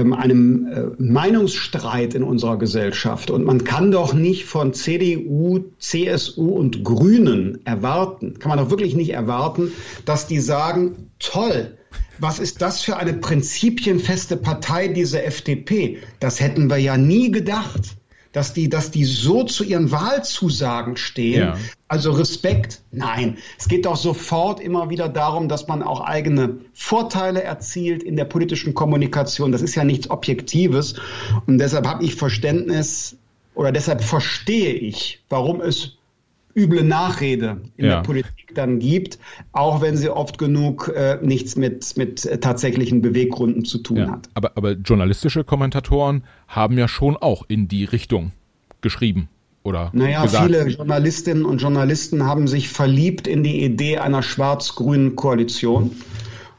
einem äh, Meinungsstreit in unserer Gesellschaft. Und man kann doch nicht von CDU, CSU und Grünen erwarten, kann man doch wirklich nicht erwarten, dass die sagen, toll, was ist das für eine prinzipienfeste Partei, diese FDP? Das hätten wir ja nie gedacht dass die, dass die so zu ihren Wahlzusagen stehen. Ja. Also Respekt, nein. Es geht doch sofort immer wieder darum, dass man auch eigene Vorteile erzielt in der politischen Kommunikation. Das ist ja nichts Objektives. Und deshalb habe ich Verständnis oder deshalb verstehe ich, warum es üble Nachrede in ja. der Politik dann gibt, auch wenn sie oft genug äh, nichts mit, mit äh, tatsächlichen Beweggründen zu tun ja. hat. Aber, aber journalistische Kommentatoren haben ja schon auch in die Richtung geschrieben. Oder naja, gesagt. viele Journalistinnen und Journalisten haben sich verliebt in die Idee einer schwarz-grünen Koalition.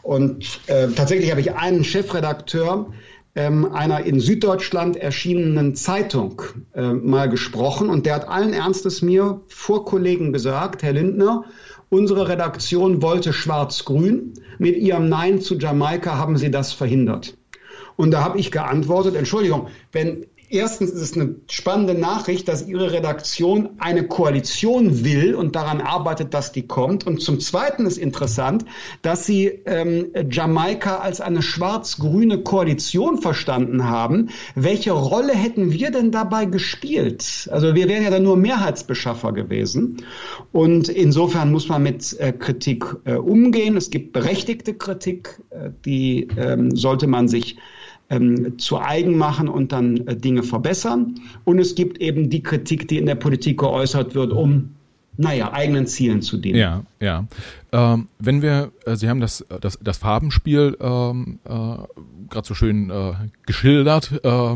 Und äh, tatsächlich habe ich einen Chefredakteur, ähm, einer in Süddeutschland erschienenen Zeitung äh, mal gesprochen und der hat allen Ernstes mir vor Kollegen gesagt, Herr Lindner, unsere Redaktion wollte schwarz-grün. Mit ihrem Nein zu Jamaika haben sie das verhindert. Und da habe ich geantwortet, Entschuldigung, wenn erstens ist es eine spannende Nachricht, dass Ihre Redaktion eine Koalition will und daran arbeitet, dass die kommt. Und zum Zweiten ist interessant, dass Sie ähm, Jamaika als eine schwarz-grüne Koalition verstanden haben. Welche Rolle hätten wir denn dabei gespielt? Also wir wären ja dann nur Mehrheitsbeschaffer gewesen. Und insofern muss man mit äh, Kritik äh, umgehen. Es gibt berechtigte Kritik, äh, die ähm, sollte man sich ähm, zu eigen machen und dann äh, Dinge verbessern. Und es gibt eben die Kritik, die in der Politik geäußert wird, um naja, eigenen Zielen zu dienen. Ja, ja. Ähm, wenn wir, äh, Sie haben das, das, das Farbenspiel ähm, äh, gerade so schön äh, geschildert, äh,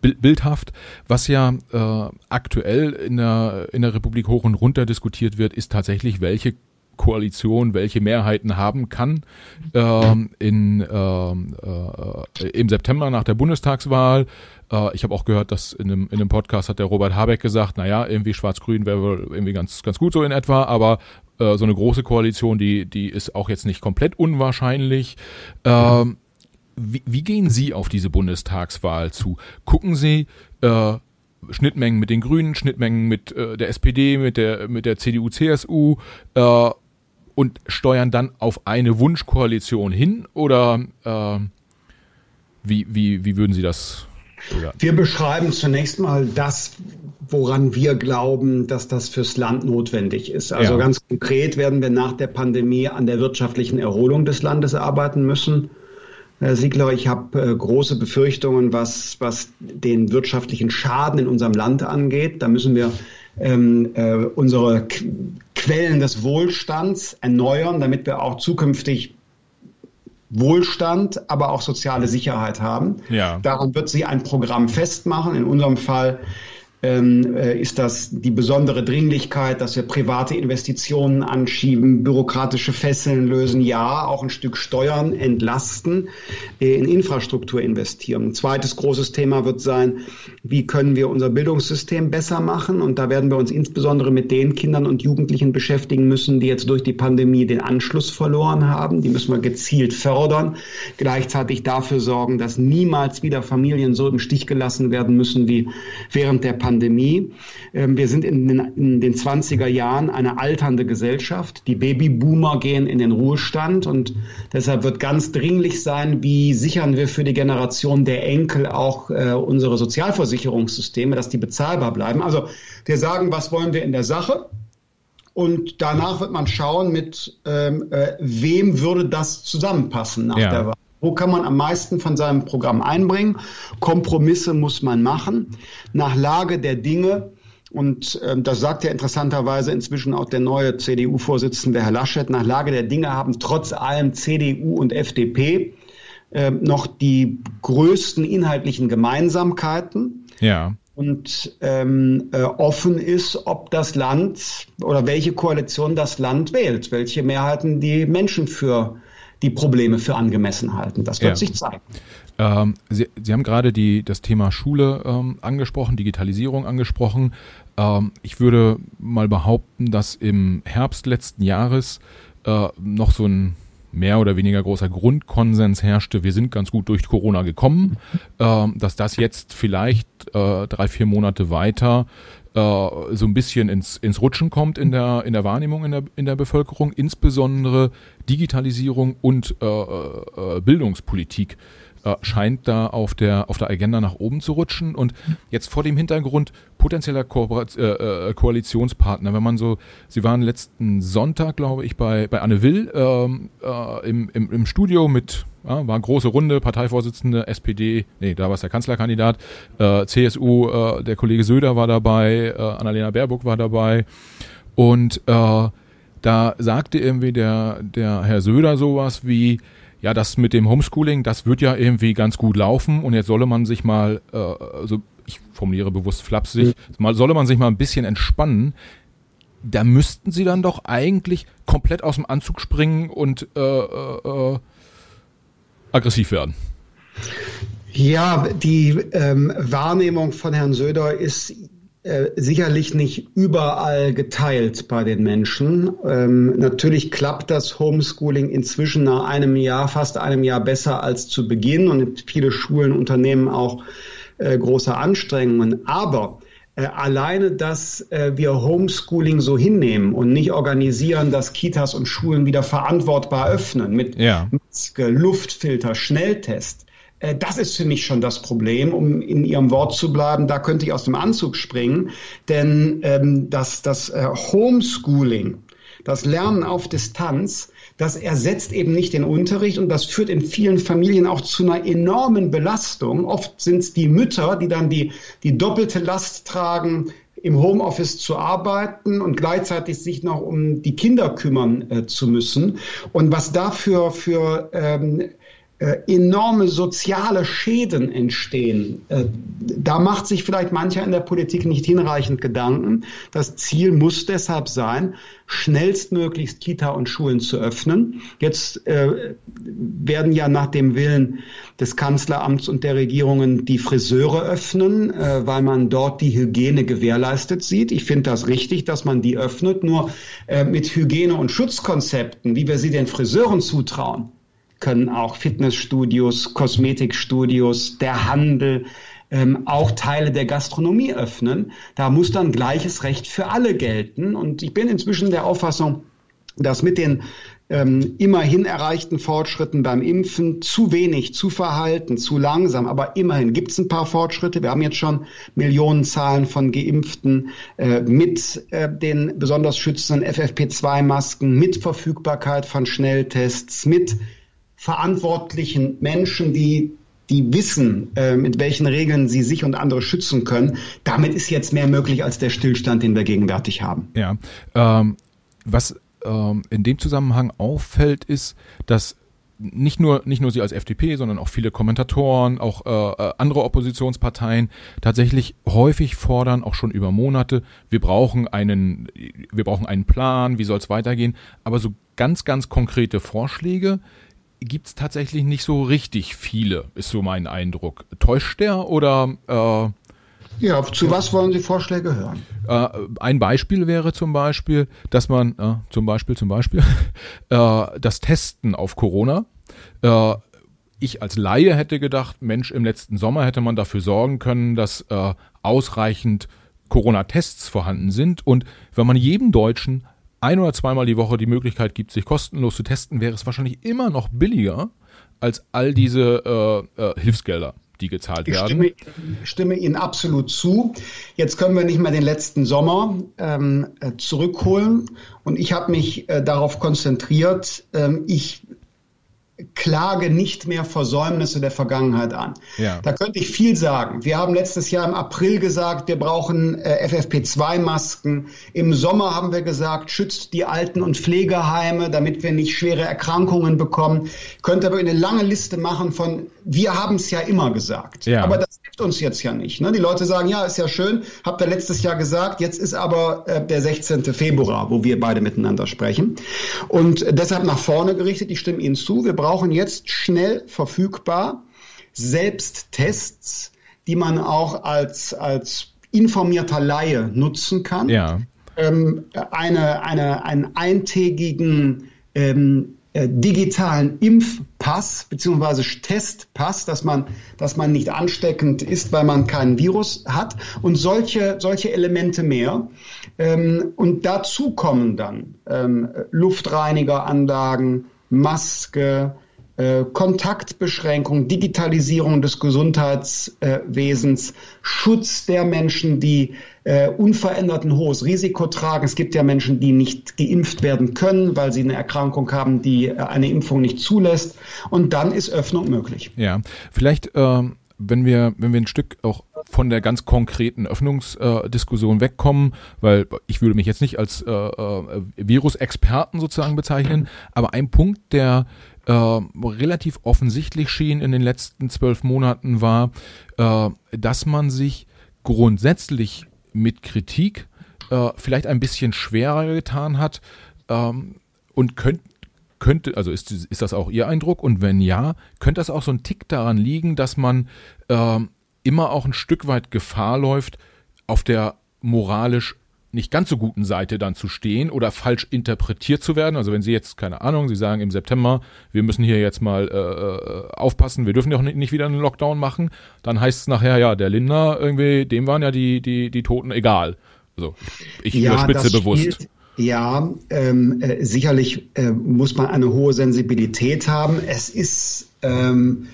bildhaft. Was ja äh, aktuell in der, in der Republik hoch und runter diskutiert wird, ist tatsächlich, welche Koalition welche Mehrheiten haben kann ähm, in, ähm, äh, im September nach der Bundestagswahl. Äh, ich habe auch gehört, dass in einem, in einem Podcast hat der Robert Habeck gesagt, naja, irgendwie Schwarz-Grün wäre wohl irgendwie ganz, ganz gut so in etwa, aber äh, so eine große Koalition, die, die ist auch jetzt nicht komplett unwahrscheinlich. Ähm, wie, wie gehen Sie auf diese Bundestagswahl zu? Gucken Sie äh, Schnittmengen mit den Grünen, Schnittmengen mit äh, der SPD, mit der mit der CDU, CSU äh, und steuern dann auf eine Wunschkoalition hin oder äh, wie, wie, wie würden Sie das? Oder? Wir beschreiben zunächst mal das, woran wir glauben, dass das fürs Land notwendig ist. Also ja. ganz konkret werden wir nach der Pandemie an der wirtschaftlichen Erholung des Landes arbeiten müssen. Herr Siegler, ich habe äh, große Befürchtungen, was, was den wirtschaftlichen Schaden in unserem Land angeht. Da müssen wir ähm, äh, unsere Quellen des Wohlstands erneuern, damit wir auch zukünftig Wohlstand, aber auch soziale Sicherheit haben. Ja. Daran wird sie ein Programm festmachen. In unserem Fall ähm, äh, ist das die besondere Dringlichkeit, dass wir private Investitionen anschieben, bürokratische Fesseln lösen, ja, auch ein Stück Steuern entlasten, äh, in Infrastruktur investieren. Ein zweites großes Thema wird sein, wie können wir unser Bildungssystem besser machen? Und da werden wir uns insbesondere mit den Kindern und Jugendlichen beschäftigen müssen, die jetzt durch die Pandemie den Anschluss verloren haben. Die müssen wir gezielt fördern, gleichzeitig dafür sorgen, dass niemals wieder Familien so im Stich gelassen werden müssen wie während der Pandemie. Pandemie. Ähm, wir sind in den, in den 20er Jahren eine alternde Gesellschaft. Die Babyboomer gehen in den Ruhestand und deshalb wird ganz dringlich sein, wie sichern wir für die Generation der Enkel auch äh, unsere Sozialversicherungssysteme, dass die bezahlbar bleiben. Also wir sagen, was wollen wir in der Sache? Und danach wird man schauen, mit ähm, äh, wem würde das zusammenpassen nach ja. der Wahl. Wo kann man am meisten von seinem Programm einbringen? Kompromisse muss man machen. Nach Lage der Dinge, und äh, das sagt ja interessanterweise inzwischen auch der neue CDU-Vorsitzende Herr Laschet, nach Lage der Dinge haben trotz allem CDU und FDP äh, noch die größten inhaltlichen Gemeinsamkeiten. Ja. Und ähm, äh, offen ist, ob das Land oder welche Koalition das Land wählt, welche Mehrheiten die Menschen für die Probleme für angemessen halten. Das wird ja. sich zeigen. Ähm, Sie, Sie, haben gerade die, das Thema Schule ähm, angesprochen, Digitalisierung angesprochen. Ähm, ich würde mal behaupten, dass im Herbst letzten Jahres äh, noch so ein mehr oder weniger großer Grundkonsens herrschte, wir sind ganz gut durch Corona gekommen, äh, dass das jetzt vielleicht äh, drei, vier Monate weiter so ein bisschen ins, ins Rutschen kommt in der, in der Wahrnehmung in der, in der Bevölkerung, insbesondere Digitalisierung und äh, äh, Bildungspolitik äh, scheint da auf der, auf der Agenda nach oben zu rutschen. Und jetzt vor dem Hintergrund potenzieller Kooperat äh, äh, Koalitionspartner, wenn man so, Sie waren letzten Sonntag, glaube ich, bei, bei Anne Will ähm, äh, im, im, im Studio mit, ja, war große Runde, Parteivorsitzende, SPD, nee, da war es der Kanzlerkandidat, äh, CSU, äh, der Kollege Söder war dabei, äh, Annalena Baerbock war dabei und äh, da sagte irgendwie der, der Herr Söder sowas wie, ja, das mit dem Homeschooling, das wird ja irgendwie ganz gut laufen und jetzt solle man sich mal, äh, also ich formuliere bewusst flapsig, mal solle man sich mal ein bisschen entspannen. Da müssten sie dann doch eigentlich komplett aus dem Anzug springen und äh, äh, äh aggressiv werden. Ja, die ähm, Wahrnehmung von Herrn Söder ist äh, sicherlich nicht überall geteilt bei den Menschen. Ähm, natürlich klappt das Homeschooling inzwischen nach einem Jahr, fast einem Jahr besser als zu Beginn und viele Schulen unternehmen auch äh, große Anstrengungen. Aber äh, alleine, dass äh, wir Homeschooling so hinnehmen und nicht organisieren, dass Kitas und Schulen wieder verantwortbar öffnen mit ja. Maske, Luftfilter, Schnelltest, das ist für mich schon das Problem, um in Ihrem Wort zu bleiben. Da könnte ich aus dem Anzug springen, denn ähm, das, das äh, Homeschooling, das Lernen auf Distanz, das ersetzt eben nicht den Unterricht und das führt in vielen Familien auch zu einer enormen Belastung. Oft sind es die Mütter, die dann die, die doppelte Last tragen, im Homeoffice zu arbeiten und gleichzeitig sich noch um die Kinder kümmern äh, zu müssen. Und was dafür für ähm, äh, enorme soziale Schäden entstehen. Äh, da macht sich vielleicht mancher in der Politik nicht hinreichend Gedanken. Das Ziel muss deshalb sein, schnellstmöglichst Kita und Schulen zu öffnen. Jetzt äh, werden ja nach dem Willen des Kanzleramts und der Regierungen die Friseure öffnen, äh, weil man dort die Hygiene gewährleistet sieht. Ich finde das richtig, dass man die öffnet. Nur äh, mit Hygiene- und Schutzkonzepten, wie wir sie den Friseuren zutrauen, können auch Fitnessstudios, Kosmetikstudios, der Handel, ähm, auch Teile der Gastronomie öffnen. Da muss dann gleiches Recht für alle gelten. Und ich bin inzwischen der Auffassung, dass mit den ähm, immerhin erreichten Fortschritten beim Impfen zu wenig, zu verhalten, zu langsam, aber immerhin gibt es ein paar Fortschritte. Wir haben jetzt schon Millionenzahlen von Geimpften äh, mit äh, den besonders schützenden FFP2-Masken, mit Verfügbarkeit von Schnelltests, mit verantwortlichen Menschen, die die wissen, äh, mit welchen Regeln sie sich und andere schützen können. Damit ist jetzt mehr möglich als der Stillstand, den wir gegenwärtig haben. Ja, ähm, was ähm, in dem Zusammenhang auffällt, ist, dass nicht nur nicht nur Sie als FDP, sondern auch viele Kommentatoren, auch äh, äh, andere Oppositionsparteien tatsächlich häufig fordern, auch schon über Monate, wir brauchen einen, wir brauchen einen Plan, wie soll es weitergehen, aber so ganz ganz konkrete Vorschläge gibt's tatsächlich nicht so richtig viele, ist so mein Eindruck. Täuscht der oder äh, ja, zu was wollen Sie Vorschläge hören? Äh, ein Beispiel wäre zum Beispiel, dass man, äh, zum Beispiel, zum Beispiel, <laughs> äh, das Testen auf Corona. Äh, ich als Laie hätte gedacht, Mensch, im letzten Sommer hätte man dafür sorgen können, dass äh, ausreichend Corona-Tests vorhanden sind. Und wenn man jedem Deutschen ein oder zweimal die Woche die Möglichkeit gibt, sich kostenlos zu testen, wäre es wahrscheinlich immer noch billiger als all diese äh, äh, Hilfsgelder die gezahlt ich werden. Ich stimme, stimme, Ihnen absolut zu. Jetzt können wir nicht mehr den letzten Sommer ähm, äh, zurückholen. Und ich habe mich äh, darauf konzentriert. Ähm, ich klage nicht mehr Versäumnisse der Vergangenheit an. Ja. Da könnte ich viel sagen. Wir haben letztes Jahr im April gesagt, wir brauchen äh, FFP2-Masken. Im Sommer haben wir gesagt, schützt die Alten- und Pflegeheime, damit wir nicht schwere Erkrankungen bekommen. Ich könnte aber eine lange Liste machen von, wir haben es ja immer gesagt. Ja. Aber das hilft uns jetzt ja nicht. Ne? Die Leute sagen, ja, ist ja schön, habt ihr letztes Jahr gesagt, jetzt ist aber äh, der 16. Februar, wo wir beide miteinander sprechen. Und deshalb nach vorne gerichtet, ich stimme Ihnen zu, wir brauchen jetzt schnell verfügbar Selbsttests, die man auch als, als informierter Laie nutzen kann. Ja. Ähm, eine, eine, einen eintägigen ähm, äh, digitalen Impfpass bzw. Testpass, dass man, dass man nicht ansteckend ist, weil man keinen Virus hat und solche, solche Elemente mehr. Ähm, und dazu kommen dann ähm, Luftreinigeranlagen, Maske, äh, Kontaktbeschränkung, Digitalisierung des Gesundheitswesens, Schutz der Menschen, die äh, unverändert ein hohes Risiko tragen. Es gibt ja Menschen, die nicht geimpft werden können, weil sie eine Erkrankung haben, die äh, eine Impfung nicht zulässt. Und dann ist Öffnung möglich. Ja, vielleicht ähm wenn wir, wenn wir ein Stück auch von der ganz konkreten Öffnungsdiskussion wegkommen, weil ich würde mich jetzt nicht als äh, äh, Virusexperten sozusagen bezeichnen, aber ein Punkt, der äh, relativ offensichtlich schien in den letzten zwölf Monaten war, äh, dass man sich grundsätzlich mit Kritik äh, vielleicht ein bisschen schwerer getan hat ähm, und könnte könnte, also ist, ist das auch Ihr Eindruck? Und wenn ja, könnte das auch so ein Tick daran liegen, dass man äh, immer auch ein Stück weit Gefahr läuft, auf der moralisch nicht ganz so guten Seite dann zu stehen oder falsch interpretiert zu werden. Also wenn Sie jetzt, keine Ahnung, Sie sagen im September, wir müssen hier jetzt mal äh, äh aufpassen, wir dürfen ja auch nicht, wieder einen Lockdown machen, dann heißt es nachher, ja, der Lindner irgendwie, dem waren ja die, die, die Toten egal. Also ich ja, überspitze bewusst. Spielt, ja, ähm, äh, sicherlich äh, muss man eine hohe Sensibilität haben. Es ist ähm,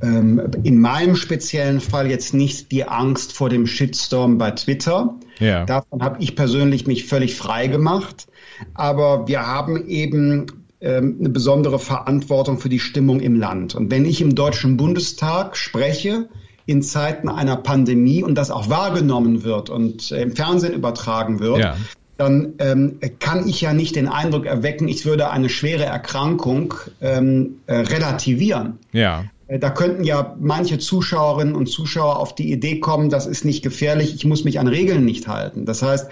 in meinem speziellen Fall jetzt nicht die Angst vor dem Shitstorm bei Twitter. Ja. Davon habe ich persönlich mich völlig frei gemacht. Aber wir haben eben ähm, eine besondere Verantwortung für die Stimmung im Land. Und wenn ich im Deutschen Bundestag spreche, in Zeiten einer Pandemie und das auch wahrgenommen wird und äh, im Fernsehen übertragen wird, ja dann ähm, kann ich ja nicht den Eindruck erwecken, ich würde eine schwere Erkrankung ähm, äh, relativieren. Ja. Äh, da könnten ja manche Zuschauerinnen und Zuschauer auf die Idee kommen, das ist nicht gefährlich, ich muss mich an Regeln nicht halten. Das heißt,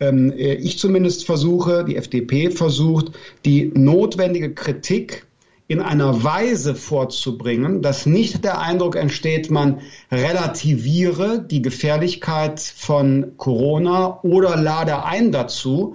ähm, äh, ich zumindest versuche, die FDP versucht, die notwendige Kritik in einer Weise vorzubringen, dass nicht der Eindruck entsteht, man relativiere die Gefährlichkeit von Corona oder lade ein dazu,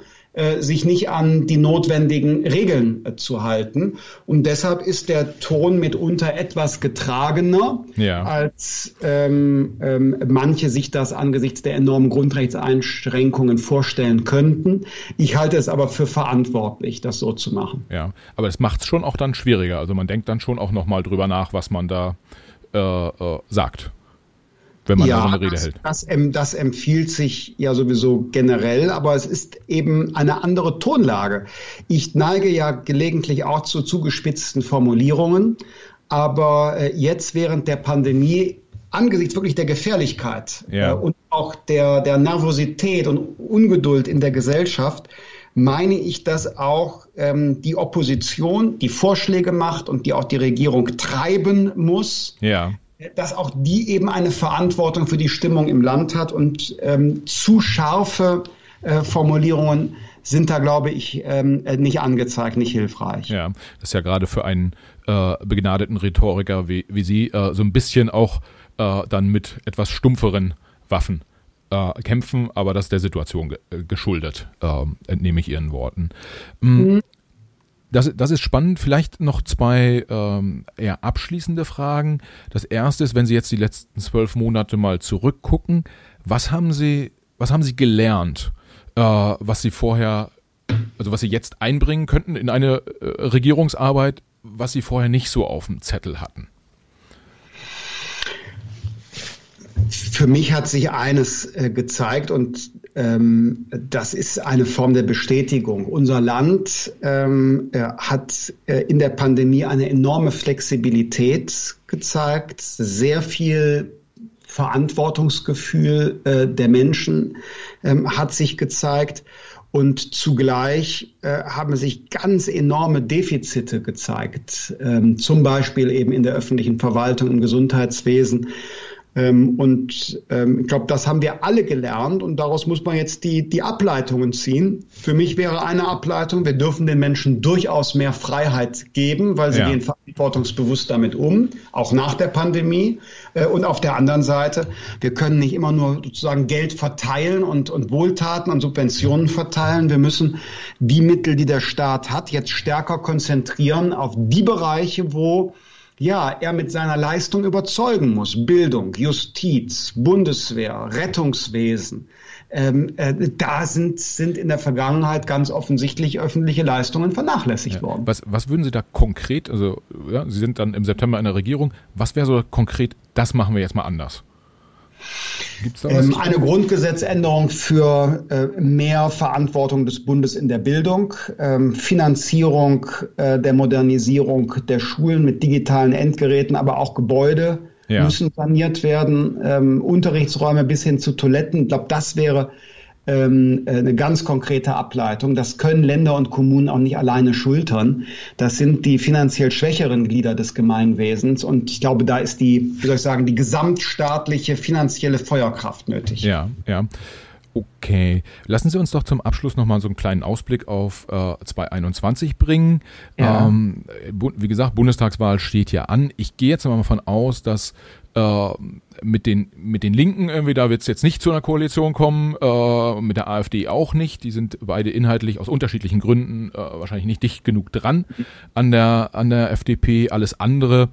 sich nicht an die notwendigen Regeln äh, zu halten. Und deshalb ist der Ton mitunter etwas getragener, ja. als ähm, ähm, manche sich das angesichts der enormen Grundrechtseinschränkungen vorstellen könnten. Ich halte es aber für verantwortlich, das so zu machen. Ja, aber es macht es schon auch dann schwieriger. Also man denkt dann schon auch nochmal drüber nach, was man da äh, äh, sagt wenn man ja, so eine Rede das, hält. Das, das empfiehlt sich ja sowieso generell, aber es ist eben eine andere Tonlage. Ich neige ja gelegentlich auch zu zugespitzten Formulierungen, aber äh, jetzt während der Pandemie angesichts wirklich der Gefährlichkeit ja. äh, und auch der, der Nervosität und Ungeduld in der Gesellschaft meine ich, dass auch ähm, die Opposition die Vorschläge macht und die auch die Regierung treiben muss. Ja dass auch die eben eine Verantwortung für die Stimmung im Land hat und ähm, zu scharfe äh, Formulierungen sind da, glaube ich, ähm, nicht angezeigt, nicht hilfreich. Ja, das ist ja gerade für einen äh, begnadeten Rhetoriker wie, wie Sie äh, so ein bisschen auch äh, dann mit etwas stumpferen Waffen äh, kämpfen, aber das ist der Situation ge äh, geschuldet, ähm, entnehme ich Ihren Worten. Mhm. Das, das ist spannend. Vielleicht noch zwei ähm, eher abschließende Fragen. Das erste ist, wenn Sie jetzt die letzten zwölf Monate mal zurückgucken, was haben Sie, was haben Sie gelernt, äh, was Sie vorher, also was Sie jetzt einbringen könnten in eine äh, Regierungsarbeit, was Sie vorher nicht so auf dem Zettel hatten? Für mich hat sich eines äh, gezeigt und das ist eine Form der Bestätigung. Unser Land ähm, äh, hat äh, in der Pandemie eine enorme Flexibilität gezeigt, sehr viel Verantwortungsgefühl äh, der Menschen ähm, hat sich gezeigt. Und zugleich äh, haben sich ganz enorme Defizite gezeigt, ähm, zum Beispiel eben in der öffentlichen Verwaltung, im Gesundheitswesen. Ähm, und ähm, ich glaube, das haben wir alle gelernt und daraus muss man jetzt die, die Ableitungen ziehen. Für mich wäre eine Ableitung, wir dürfen den Menschen durchaus mehr Freiheit geben, weil sie ja. gehen verantwortungsbewusst damit um, auch nach der Pandemie. Äh, und auf der anderen Seite, wir können nicht immer nur sozusagen Geld verteilen und, und Wohltaten und Subventionen verteilen. Wir müssen die Mittel, die der Staat hat, jetzt stärker konzentrieren auf die Bereiche, wo ja, er mit seiner Leistung überzeugen muss. Bildung, Justiz, Bundeswehr, Rettungswesen. Ähm, äh, da sind, sind in der Vergangenheit ganz offensichtlich öffentliche Leistungen vernachlässigt ja. worden. Was, was würden Sie da konkret, also ja, Sie sind dann im September in der Regierung, was wäre so konkret, das machen wir jetzt mal anders? Ähm, eine Grundgesetzänderung für äh, mehr Verantwortung des Bundes in der Bildung, ähm, Finanzierung äh, der Modernisierung der Schulen mit digitalen Endgeräten, aber auch Gebäude ja. müssen saniert werden, ähm, Unterrichtsräume bis hin zu Toiletten. Ich glaube, das wäre ähm, eine ganz konkrete Ableitung. Das können Länder und Kommunen auch nicht alleine schultern. Das sind die finanziell schwächeren Glieder des Gemeinwesens. Und ich glaube, da ist die, wie soll ich sagen, die gesamtstaatliche finanzielle Feuerkraft nötig. Ja, ja. Okay, lassen Sie uns doch zum Abschluss nochmal so einen kleinen Ausblick auf äh, 2021 bringen. Ja. Ähm, wie gesagt, Bundestagswahl steht ja an. Ich gehe jetzt mal davon aus, dass äh, mit den mit den Linken irgendwie, da wird es jetzt nicht zu einer Koalition kommen, äh, mit der AfD auch nicht. Die sind beide inhaltlich aus unterschiedlichen Gründen äh, wahrscheinlich nicht dicht genug dran an der an der FDP. Alles andere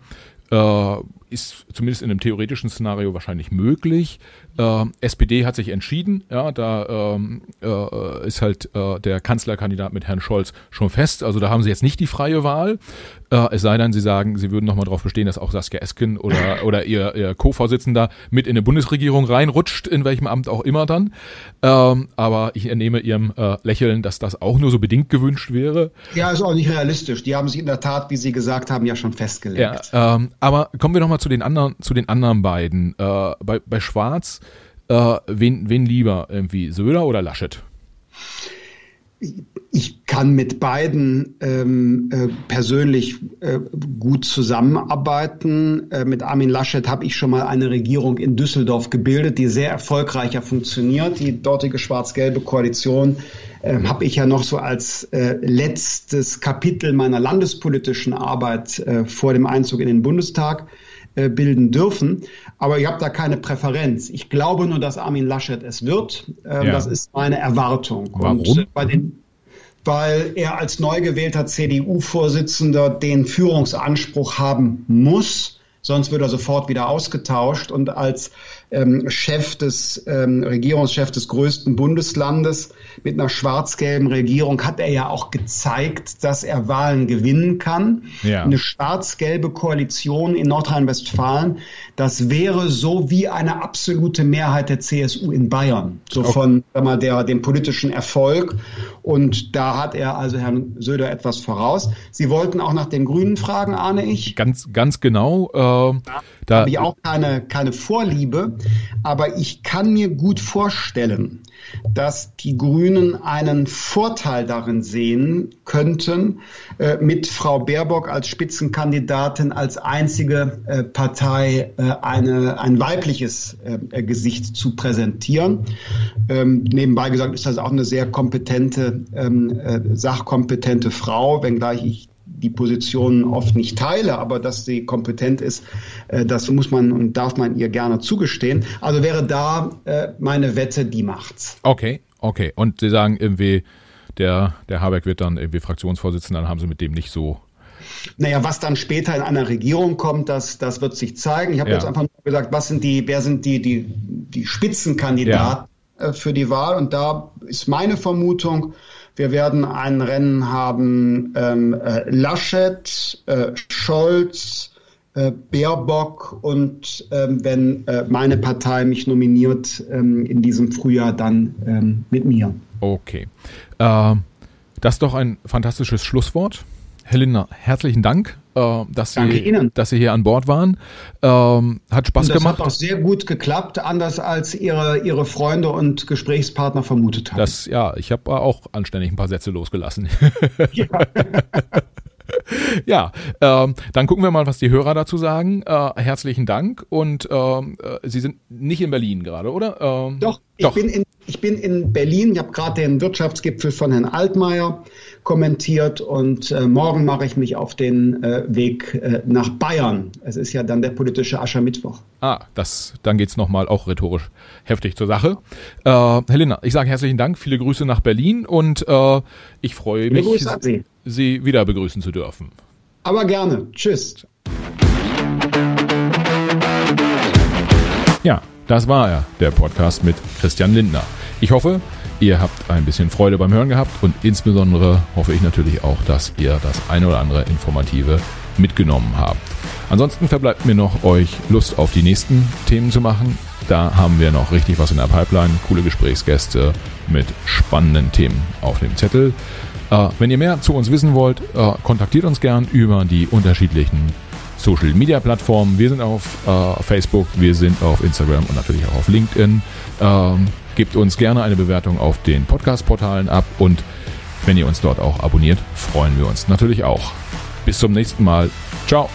äh, ist zumindest in einem theoretischen Szenario wahrscheinlich möglich. Äh, SPD hat sich entschieden, ja, da ähm, äh, ist halt äh, der Kanzlerkandidat mit Herrn Scholz schon fest. Also da haben sie jetzt nicht die freie Wahl. Äh, es sei denn, sie sagen, sie würden nochmal darauf bestehen, dass auch Saskia Esken oder, <laughs> oder ihr, ihr Co-Vorsitzender mit in eine Bundesregierung reinrutscht, in welchem Amt auch immer dann. Ähm, aber ich entnehme ihrem äh, Lächeln, dass das auch nur so bedingt gewünscht wäre. Ja, ist auch nicht realistisch. Die haben sich in der Tat, wie Sie gesagt haben, ja schon festgelegt. Ja, ähm, aber kommen wir nochmal zu den anderen, zu den anderen beiden. Äh, bei, bei Schwarz, äh, wen, wen lieber irgendwie, Söder oder Laschet? Ich kann mit beiden ähm, äh, persönlich äh, gut zusammenarbeiten. Äh, mit Armin Laschet habe ich schon mal eine Regierung in Düsseldorf gebildet, die sehr erfolgreicher funktioniert. Die dortige schwarz-gelbe Koalition äh, habe ich ja noch so als äh, letztes Kapitel meiner landespolitischen Arbeit äh, vor dem Einzug in den Bundestag bilden dürfen. Aber ich habe da keine Präferenz. Ich glaube nur, dass Armin Laschet es wird. Ähm, ja. Das ist meine Erwartung. Warum? Und äh, bei den weil er als neu gewählter CDU-Vorsitzender den Führungsanspruch haben muss, sonst wird er sofort wieder ausgetauscht. Und als ähm, Chef des ähm, Regierungschef des größten Bundeslandes mit einer schwarz-gelben Regierung hat er ja auch gezeigt, dass er Wahlen gewinnen kann. Ja. Eine schwarz-gelbe Koalition in Nordrhein-Westfalen, das wäre so wie eine absolute Mehrheit der CSU in Bayern, so von sag mal, der, dem politischen Erfolg. Und da hat er also Herrn Söder etwas voraus. Sie wollten auch nach den Grünen fragen, ahne ich. Ganz, ganz genau. Äh, ja Da habe ich auch keine, keine Vorliebe, aber ich kann mir gut vorstellen, dass die Grünen einen Vorteil darin sehen könnten, äh, mit Frau Baerbock als Spitzenkandidatin als einzige äh, Partei äh, eine, ein weibliches äh, Gesicht zu präsentieren. Ähm, nebenbei gesagt ist das auch eine sehr kompetente, ähm, äh, sachkompetente Frau, wenngleich ich die Position oft nicht teile, aber dass sie kompetent ist, äh, das muss man und darf man ihr gerne zugestehen. Also wäre da äh, meine Wette, die macht's. Okay, okay. Und Sie sagen irgendwie, der, der Habeck wird dann irgendwie Fraktionsvorsitzender, dann haben Sie mit dem nicht so naja, was dann später in einer Regierung kommt, das, das wird sich zeigen. Ich habe ja. jetzt einfach nur gesagt, was sind die, wer sind die, die, die Spitzenkandidaten ja. Äh, für die Wahl? Und da ist meine Vermutung, wir werden ein Rennen haben, ähm, äh, Laschet, äh, Scholz, äh, Baerbock und ähm, wenn äh, meine Partei mich nominiert ähm, in diesem Frühjahr, dann ähm, mit mir. Okay. Äh, das ist doch ein fantastisches Schlusswort. Helena, herzlichen Dank, äh, dass, Sie, dass Sie hier an Bord waren. Ähm, hat Spaß das gemacht. Das hat auch sehr gut geklappt, anders als Ihre, Ihre Freunde und Gesprächspartner vermutet haben. Das, ja, ich habe auch anständig ein paar Sätze losgelassen. Ja. <laughs> <laughs> <laughs> ja, ähm, dann gucken wir mal, was die Hörer dazu sagen. Äh, herzlichen Dank und ähm, äh, Sie sind nicht in Berlin gerade, oder? Ähm, doch, ich, doch. Bin in, ich bin in Berlin. Ich habe gerade den Wirtschaftsgipfel von Herrn Altmaier kommentiert und äh, morgen mache ich mich auf den äh, Weg äh, nach Bayern. Es ist ja dann der politische Aschermittwoch. Ah, das, dann geht's nochmal auch rhetorisch heftig zur Sache. Äh, Helena, ich sage herzlichen Dank, viele Grüße nach Berlin und äh, ich freue mich, Sie. Sie wieder begrüßen zu dürfen. Aber gerne. Tschüss. Ja, das war er, der Podcast mit Christian Lindner. Ich hoffe, Ihr habt ein bisschen Freude beim Hören gehabt und insbesondere hoffe ich natürlich auch, dass ihr das eine oder andere Informative mitgenommen habt. Ansonsten verbleibt mir noch, euch Lust auf die nächsten Themen zu machen. Da haben wir noch richtig was in der Pipeline, coole Gesprächsgäste mit spannenden Themen auf dem Zettel. Wenn ihr mehr zu uns wissen wollt, äh, kontaktiert uns gern über die unterschiedlichen Social Media Plattformen. Wir sind auf äh, Facebook, wir sind auf Instagram und natürlich auch auf LinkedIn. Ähm, Gebt uns gerne eine Bewertung auf den Podcast-Portalen ab und wenn ihr uns dort auch abonniert, freuen wir uns natürlich auch. Bis zum nächsten Mal. Ciao.